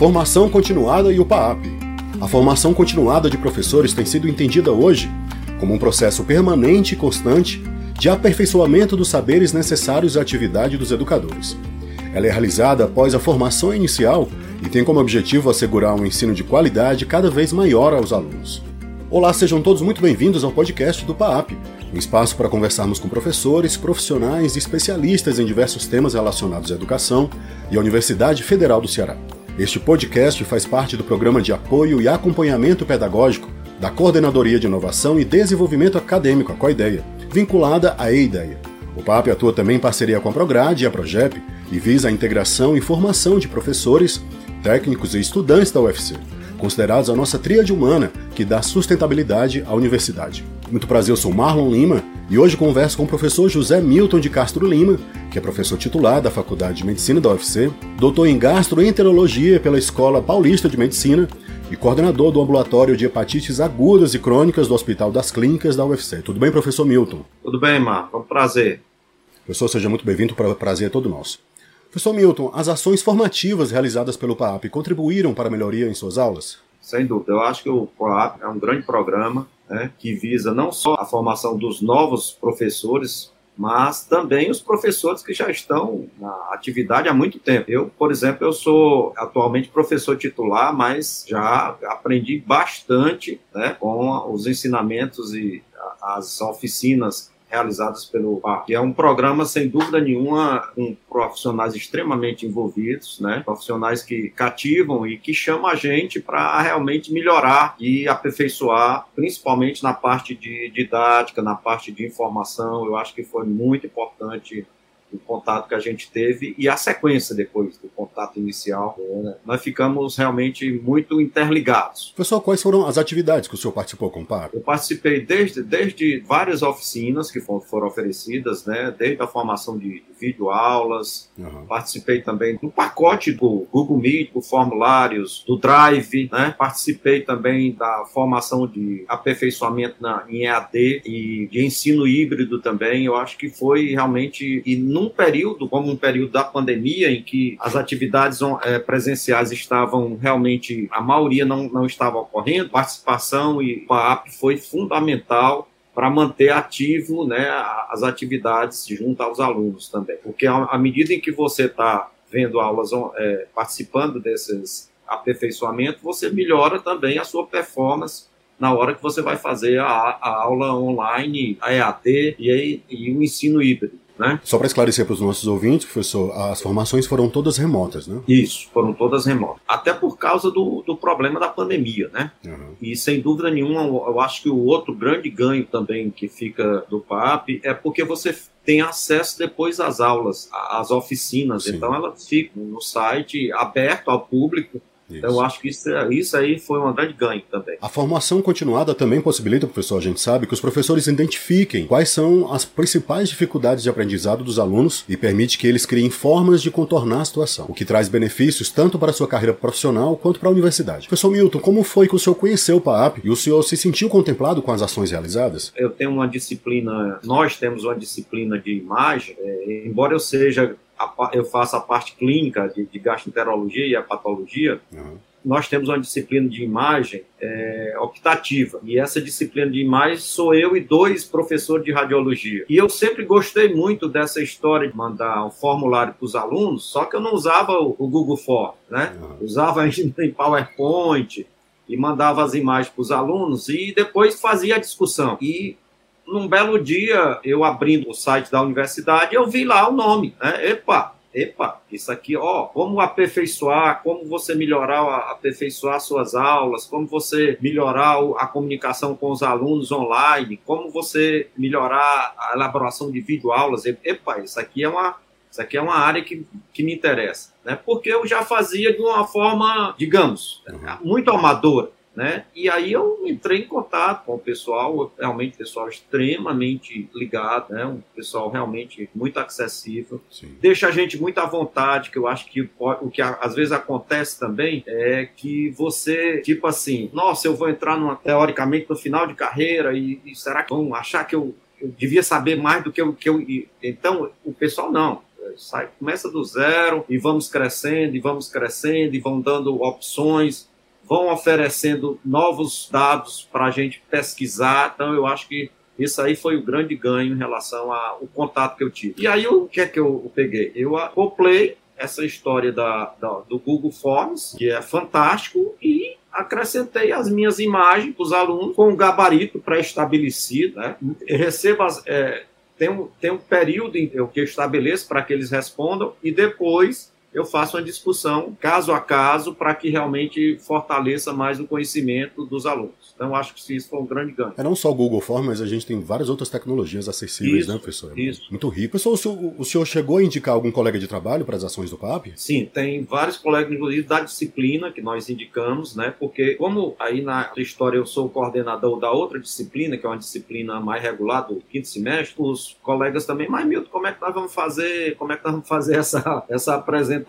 Formação continuada e o PAAP. A formação continuada de professores tem sido entendida hoje como um processo permanente e constante de aperfeiçoamento dos saberes necessários à atividade dos educadores. Ela é realizada após a formação inicial e tem como objetivo assegurar um ensino de qualidade cada vez maior aos alunos. Olá, sejam todos muito bem-vindos ao podcast do PAAP, um espaço para conversarmos com professores, profissionais e especialistas em diversos temas relacionados à educação e à Universidade Federal do Ceará. Este podcast faz parte do programa de apoio e acompanhamento pedagógico da Coordenadoria de Inovação e Desenvolvimento Acadêmico, a COIDEA, vinculada à EIDEA. O PAP atua também em parceria com a Prograde e a Progep e visa a integração e formação de professores, técnicos e estudantes da UFC, considerados a nossa tríade humana que dá sustentabilidade à universidade. Muito prazer, eu sou Marlon Lima e hoje converso com o professor José Milton de Castro Lima, que é professor titular da Faculdade de Medicina da UFC, doutor em gastroenterologia pela Escola Paulista de Medicina e coordenador do ambulatório de hepatites agudas e crônicas do Hospital das Clínicas da UFC. Tudo bem, professor Milton? Tudo bem, Marco. É um prazer. Professor, seja muito bem-vindo, o prazer é todo nosso. Professor Milton, as ações formativas realizadas pelo PAP contribuíram para a melhoria em suas aulas? Sem dúvida. Eu acho que o PAP é um grande programa né, que visa não só a formação dos novos professores, mas também os professores que já estão na atividade há muito tempo. Eu, por exemplo, eu sou atualmente professor titular, mas já aprendi bastante né, com os ensinamentos e as oficinas realizadas pelo PAP. É um programa, sem dúvida nenhuma, com profissionais extremamente envolvidos, né? profissionais que cativam e que chamam a gente para realmente melhorar e aperfeiçoar, principalmente na parte de didática, na parte de informação. Eu acho que foi muito importante o contato que a gente teve e a sequência depois do contato inicial. Né? Nós ficamos realmente muito interligados. Pessoal, quais foram as atividades que o senhor participou com o PAR? Eu participei desde, desde várias oficinas que foram, foram oferecidas, né? desde a formação de videoaulas, uhum. participei também do pacote do Google Meet, do formulários, do Drive, né? participei também da formação de aperfeiçoamento na, em EAD e de ensino híbrido também. Eu acho que foi realmente, e num período, como um período da pandemia, em que as atividades é, presenciais estavam realmente, a maioria não, não estava ocorrendo, participação e a app foi fundamental para manter ativo né, as atividades junto aos alunos também. Porque à medida em que você está vendo aulas, é, participando desses aperfeiçoamentos, você melhora também a sua performance na hora que você vai fazer a, a aula online, a EAD e, e o ensino híbrido. Né? Só para esclarecer para os nossos ouvintes, professor, as formações foram todas remotas, né? Isso, foram todas remotas. Até por causa do, do problema da pandemia, né? Uhum. E sem dúvida nenhuma, eu acho que o outro grande ganho também que fica do PAP é porque você tem acesso depois às aulas, às oficinas. Sim. Então elas ficam no site aberto ao público então, eu acho que isso, isso aí foi um grande ganho também. A formação continuada também possibilita, professor, a gente sabe, que os professores identifiquem quais são as principais dificuldades de aprendizado dos alunos e permite que eles criem formas de contornar a situação, o que traz benefícios tanto para a sua carreira profissional quanto para a universidade. Professor Milton, como foi que o senhor conheceu o PAAP e o senhor se sentiu contemplado com as ações realizadas? Eu tenho uma disciplina, nós temos uma disciplina de imagem, é, embora eu seja a, eu faço a parte clínica de, de gastroenterologia e a patologia, uhum. nós temos uma disciplina de imagem é, optativa. E essa disciplina de imagem sou eu e dois professores de radiologia. E eu sempre gostei muito dessa história de mandar um formulário para os alunos, só que eu não usava o, o Google Form, né? Uhum. Usava em PowerPoint e mandava as imagens para os alunos e depois fazia a discussão. E num belo dia, eu abrindo o site da universidade, eu vi lá o nome, né? Epa, epa, isso aqui, ó, como aperfeiçoar, como você melhorar, aperfeiçoar suas aulas, como você melhorar a comunicação com os alunos online, como você melhorar a elaboração de videoaulas. Epa, isso aqui é uma, isso aqui é uma área que, que me interessa, né? Porque eu já fazia de uma forma, digamos, muito amadora. Né? E aí eu entrei em contato com o pessoal, realmente pessoal extremamente ligado, né? um pessoal realmente muito acessível, Sim. deixa a gente muito à vontade, que eu acho que o que às vezes acontece também é que você, tipo assim, nossa, eu vou entrar numa, teoricamente no final de carreira e, e será que vão achar que eu, eu devia saber mais do que eu, que eu... Então, o pessoal não, sai, começa do zero e vamos crescendo, e vamos crescendo, e vão dando opções, vão oferecendo novos dados para a gente pesquisar. Então, eu acho que isso aí foi o grande ganho em relação ao contato que eu tive. E aí, o que é que eu peguei? Eu acoplei essa história da, da, do Google Forms, que é fantástico, e acrescentei as minhas imagens para os alunos com um gabarito pré-estabelecido. Né? as, é, tem, um, tem um período em que eu estabeleço para que eles respondam e depois eu faço uma discussão caso a caso para que realmente fortaleça mais o conhecimento dos alunos. Então, acho que isso foi um grande ganho. É não só o Google Forms, mas a gente tem várias outras tecnologias acessíveis, isso, né, professor? Isso. Muito rico. Pessoal, o senhor, o senhor chegou a indicar algum colega de trabalho para as ações do PAP? Sim, tem vários colegas, inclusive, da disciplina que nós indicamos, né? Porque, como aí na história eu sou o coordenador da outra disciplina, que é uma disciplina mais regular do quinto semestre, os colegas também, mas Milton, como é que nós vamos fazer? Como é que nós vamos fazer essa, essa apresentação?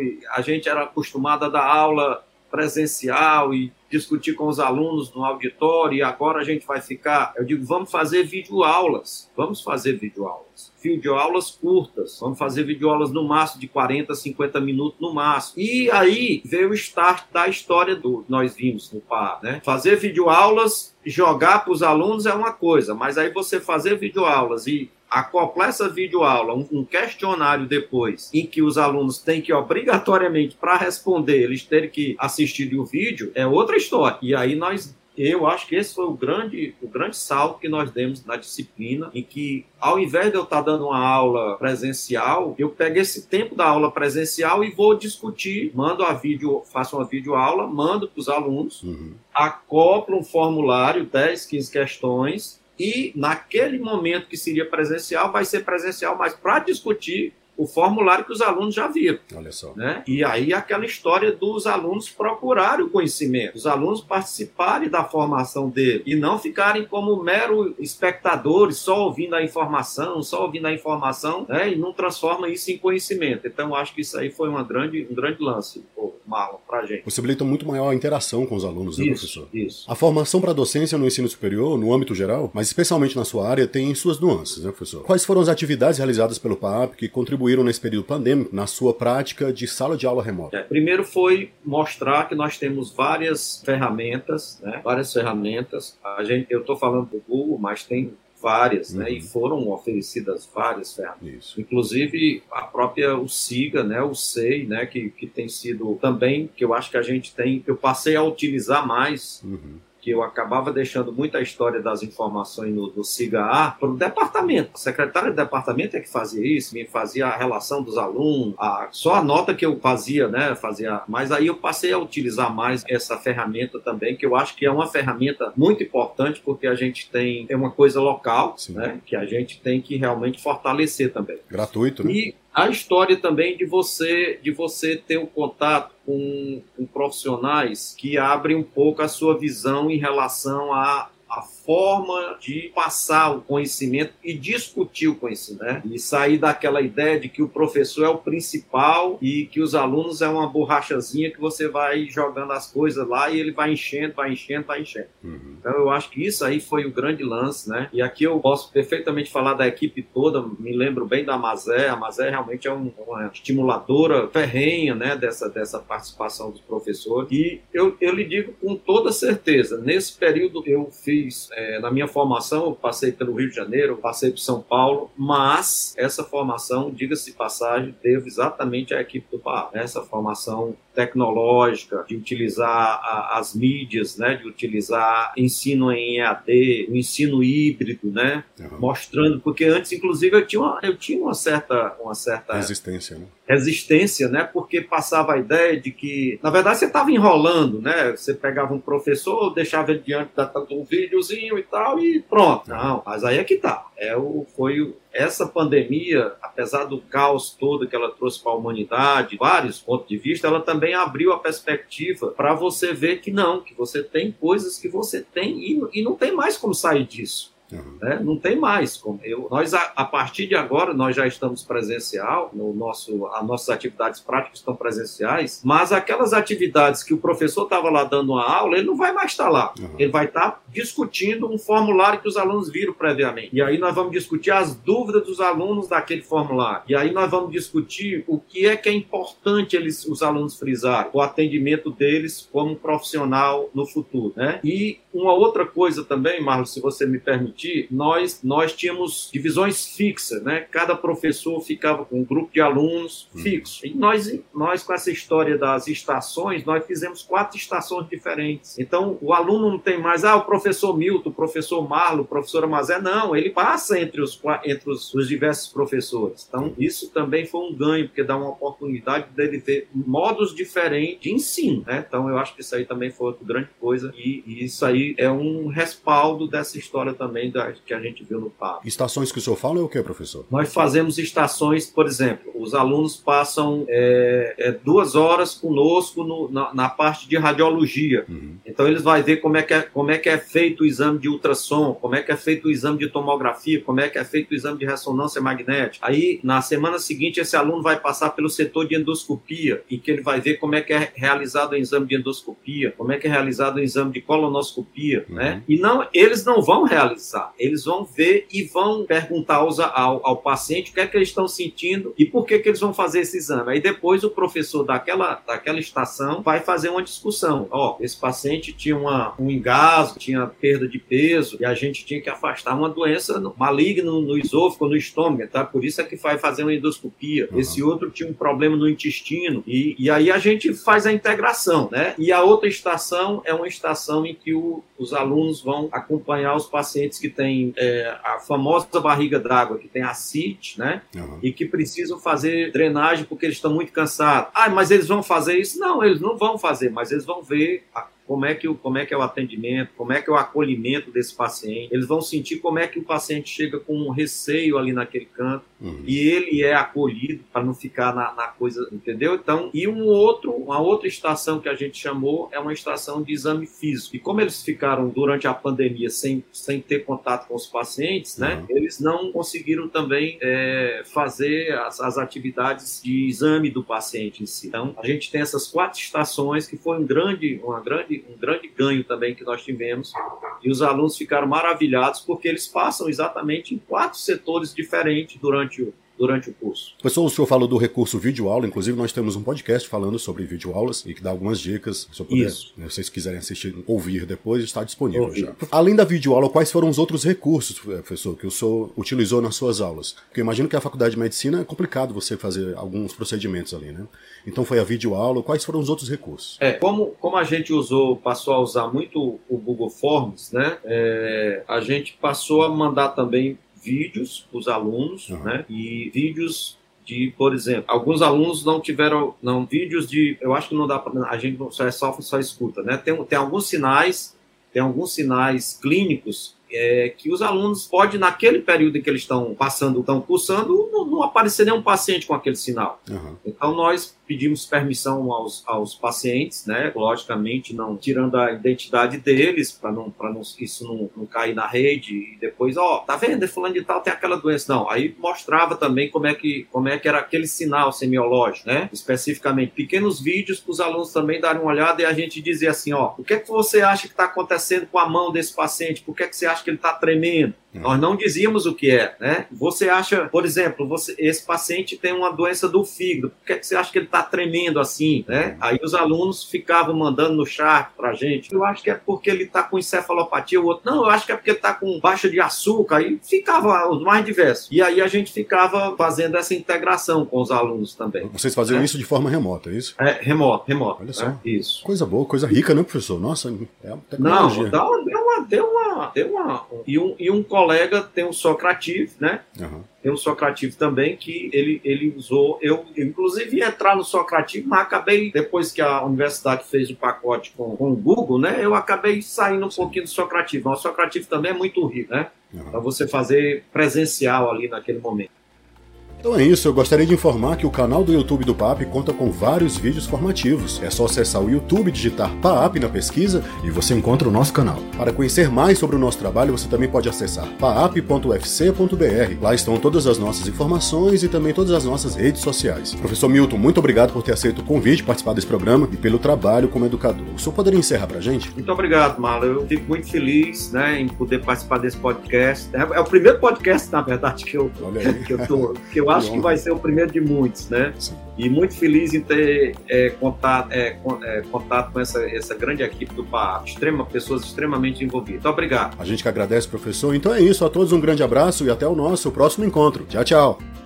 E a gente era acostumado a dar aula presencial e discutir com os alunos no auditório e agora a gente vai ficar. Eu digo, vamos fazer videoaulas. Vamos fazer videoaulas. Videoaulas curtas. Vamos fazer videoaulas no máximo de 40, 50 minutos no máximo. E aí veio o start da história do nós vimos no PAR, né? Fazer videoaulas, jogar para os alunos é uma coisa, mas aí você fazer videoaulas e acoplar essa videoaula, um, um questionário depois, em que os alunos têm que, obrigatoriamente, para responder, eles terem que assistir o vídeo, é outra história. E aí nós eu acho que esse foi o grande, o grande salto que nós demos na disciplina, em que, ao invés de eu estar dando uma aula presencial, eu pego esse tempo da aula presencial e vou discutir, mando a vídeo, faço uma videoaula, mando para os alunos, uhum. acoplo um formulário, 10, 15 questões, e naquele momento que seria presencial, vai ser presencial, mas para discutir o formulário que os alunos já viram. Olha só. Né? E aí aquela história dos alunos procurarem o conhecimento, os alunos participarem da formação dele e não ficarem como mero espectadores, só ouvindo a informação, só ouvindo a informação, né? e não transforma isso em conhecimento. Então acho que isso aí foi uma grande, um grande lance, pô, Marlon, para gente. Possibilita muito maior a interação com os alunos, né, isso, professor? Isso. A formação para a docência no ensino superior, no âmbito geral, mas especialmente na sua área, tem suas nuances, né, professor? Quais foram as atividades realizadas pelo PAP que contribuíram contribuíram nesse período pandêmico na sua prática de sala de aula remota? É, primeiro foi mostrar que nós temos várias ferramentas, né? várias ferramentas. A gente, eu estou falando do Google, mas tem várias, uhum. né? E uhum. foram oferecidas várias ferramentas. Isso. Inclusive a própria o SIGA, né? O SEI, né? Que, que tem sido também, que eu acho que a gente tem, eu passei a utilizar mais. Uhum que eu acabava deixando muita história das informações no, do SIGA para o departamento. A secretária do departamento é que fazia isso, me fazia a relação dos alunos, a, só a nota que eu fazia, né? Fazia, mas aí eu passei a utilizar mais essa ferramenta também, que eu acho que é uma ferramenta muito importante, porque a gente tem é uma coisa local, Sim. né? Que a gente tem que realmente fortalecer também. Gratuito, né? E a história também de você de você ter o um contato com, com profissionais que abrem um pouco a sua visão em relação a forma de passar o conhecimento e discutir o conhecimento, né? E sair daquela ideia de que o professor é o principal e que os alunos é uma borrachazinha que você vai jogando as coisas lá e ele vai enchendo, vai enchendo, vai enchendo. Uhum. Então eu acho que isso aí foi o grande lance, né? E aqui eu posso perfeitamente falar da equipe toda, me lembro bem da Mazé, a Mazé realmente é um, uma estimuladora ferrenha, né, dessa, dessa participação dos professores. E eu, eu lhe digo com toda certeza, nesse período eu fiz fiz é, na minha formação, eu passei pelo Rio de Janeiro, passei por São Paulo, mas essa formação, diga-se de passagem, devo exatamente à equipe do PAR. Essa formação tecnológica, de utilizar a, as mídias, né, de utilizar ensino em EAD, o ensino híbrido, né, uhum. mostrando, porque antes, inclusive, eu tinha uma, eu tinha uma certa, uma certa resistência, né? resistência, né, porque passava a ideia de que, na verdade, você estava enrolando, né, você pegava um professor, deixava ele diante da um videozinho e tal e pronto. Não, mas aí é que tá. É o, foi o, essa pandemia, apesar do caos todo que ela trouxe para a humanidade, vários pontos de vista, ela também abriu a perspectiva para você ver que não, que você tem coisas que você tem e, e não tem mais como sair disso. Uhum. Né? Não tem mais. Como eu, nós, a, a, partir de agora, nós já estamos presencial, no nosso, as nossas atividades práticas estão presenciais, mas aquelas atividades que o professor estava lá dando uma aula, ele não vai mais estar lá. Uhum. Ele vai estar discutindo um formulário que os alunos viram previamente. E aí nós vamos discutir as dúvidas dos alunos daquele formulário. E aí nós vamos discutir o que é que é importante eles, os alunos frisarem, o atendimento deles como profissional no futuro. Né? E uma outra coisa também, Marlos, se você me permitir, nós, nós tínhamos divisões fixas, né? Cada professor ficava com um grupo de alunos hum. fixo. E nós, nós, com essa história das estações, nós fizemos quatro estações diferentes. Então, o aluno não tem mais, ah, o professor Milton, o professor Marlo, o professor Amazé. Não, ele passa entre os, entre os, os diversos professores. Então, isso também foi um ganho, porque dá uma oportunidade dele ter modos diferentes de ensino, né? Então, eu acho que isso aí também foi outra grande coisa. E, e isso aí é um respaldo dessa história também da, que a gente viu no PAP. Estações que o senhor fala é o que, professor? Nós fazemos estações, por exemplo, os alunos passam é, é, duas horas conosco no, na, na, parte de radiologia. Uhum. Então eles vão ver como é, que é, como é que é feito o exame de ultrassom, como é que é feito o exame de tomografia, como é que é feito o exame de ressonância magnética. Aí, na semana seguinte, esse aluno vai passar pelo setor de endoscopia, e que ele vai ver como é que é realizado o exame de endoscopia, como é que é realizado o exame de colonoscopia, uhum. né? E não, eles não vão realizar, eles vão ver e vão perguntar aos, ao, ao paciente o que é que eles estão sentindo e por que, que eles vão fazer esse exame. Aí depois o professor daquela, daquela estação vai fazer uma discussão. Ó, esse paciente tinha uma, um engasgo, tinha perda de peso e a gente tinha que afastar uma doença maligna no, no esôfago, no estômago, tá? Por isso é que vai fazer uma endoscopia. Uhum. Esse outro tinha um problema no intestino e, e aí a gente faz a integração, né? E a outra estação é uma estação em que o, os alunos vão acompanhar os pacientes que têm é, a famosa barriga d'água, que tem ascite, né? Uhum. E que precisam fazer drenagem porque eles estão muito cansados. Ah, mas eles vão fazer isso? Não, eles não vão fazer, mas eles vão ver a como é, que, como é que é o atendimento, como é que é o acolhimento desse paciente. Eles vão sentir como é que o paciente chega com um receio ali naquele canto uhum. e ele é acolhido para não ficar na, na, coisa, entendeu? Então, e um outro, uma outra estação que a gente chamou é uma estação de exame físico. E como eles ficaram durante a pandemia sem, sem ter contato com os pacientes, né? uhum. né? Eles não conseguiram também é, fazer as, as atividades de exame do paciente em si. Então, a gente tem essas quatro estações que foi um grande, uma grande um grande ganho também que nós tivemos. E os alunos ficaram maravilhados porque eles passam exatamente em quatro setores diferentes durante o, durante o curso. Professor, o senhor falou do recurso vídeo-aula, inclusive nós temos um podcast falando sobre vídeo-aulas e que dá algumas dicas. Se puder, Isso. Né, se vocês quiserem assistir, ouvir depois, está disponível Ouvir. já. Além da vídeo-aula, quais foram os outros recursos, professor, que o senhor utilizou nas suas aulas? Porque eu imagino que a faculdade de medicina é complicado você fazer alguns procedimentos ali, né? Então foi a videoaula, quais foram os outros recursos? É, como, como a gente usou, passou a usar muito o Google Forms, né? É, a gente passou a mandar também vídeos para os alunos, uhum. né? E vídeos de, por exemplo, alguns alunos não tiveram, não vídeos de, eu acho que não dá para, a gente só é só, só escuta, né? Tem, tem alguns sinais, tem alguns sinais clínicos é, que os alunos pode naquele período em que eles estão passando, estão cursando, não, não aparecer nenhum paciente com aquele sinal. Uhum. Então nós pedimos permissão aos, aos pacientes, né? Logicamente, não tirando a identidade deles, para não, não, isso não, não, cair na rede e depois, ó, tá vendo? Fulano de tal tem aquela doença. Não, aí mostrava também como é que, como é que era aquele sinal semiológico, né? Especificamente, pequenos vídeos para os alunos também darem uma olhada e a gente dizer assim, ó, o que é que você acha que está acontecendo com a mão desse paciente? Por que, é que você acha que ele está tremendo? Nós não dizíamos o que é, né? Você acha, por exemplo, você, esse paciente tem uma doença do fígado, por que, é que você acha que ele está tremendo assim, né? Aí os alunos ficavam mandando no chat pra gente, eu acho que é porque ele está com encefalopatia, o outro, não, eu acho que é porque está com baixa de açúcar, aí ficava os mais diversos. E aí a gente ficava fazendo essa integração com os alunos também. Vocês faziam né? isso de forma remota, é isso? É, remoto, remoto. Olha só. Né? Isso. Coisa boa, coisa rica, né, professor? Nossa, é tecnologia. Não, dá, deu deu uma, deu uma, e um, e um colega tem um Socrativo, né? Uhum. Tem um Socrativo também que ele, ele usou. Eu, eu, inclusive, ia entrar no Socrativo, mas acabei, depois que a universidade fez o pacote com, com o Google, né? Eu acabei saindo um pouquinho do Socrativo. Mas o Socrativo também é muito rico, né? Uhum. Para você fazer presencial ali naquele momento. Então é isso, eu gostaria de informar que o canal do YouTube do PAP conta com vários vídeos formativos. É só acessar o YouTube, digitar PAP na pesquisa e você encontra o nosso canal. Para conhecer mais sobre o nosso trabalho, você também pode acessar paap.ufc.br. Lá estão todas as nossas informações e também todas as nossas redes sociais. Professor Milton, muito obrigado por ter aceito o convite, participar desse programa e pelo trabalho como educador. O senhor poderia encerrar para a gente? Muito obrigado, Marlon. Eu fico muito feliz né, em poder participar desse podcast. É, é o primeiro podcast, na verdade, que eu, que eu, tô, que eu acho que vai ser o primeiro de muitos, né? Sim. E muito feliz em ter é, contato, é, é, contato com essa, essa grande equipe do PAP, extrema, pessoas extremamente envolvidas. Muito obrigado. A gente que agradece, professor. Então é isso. A todos um grande abraço e até o nosso próximo encontro. Tchau, tchau.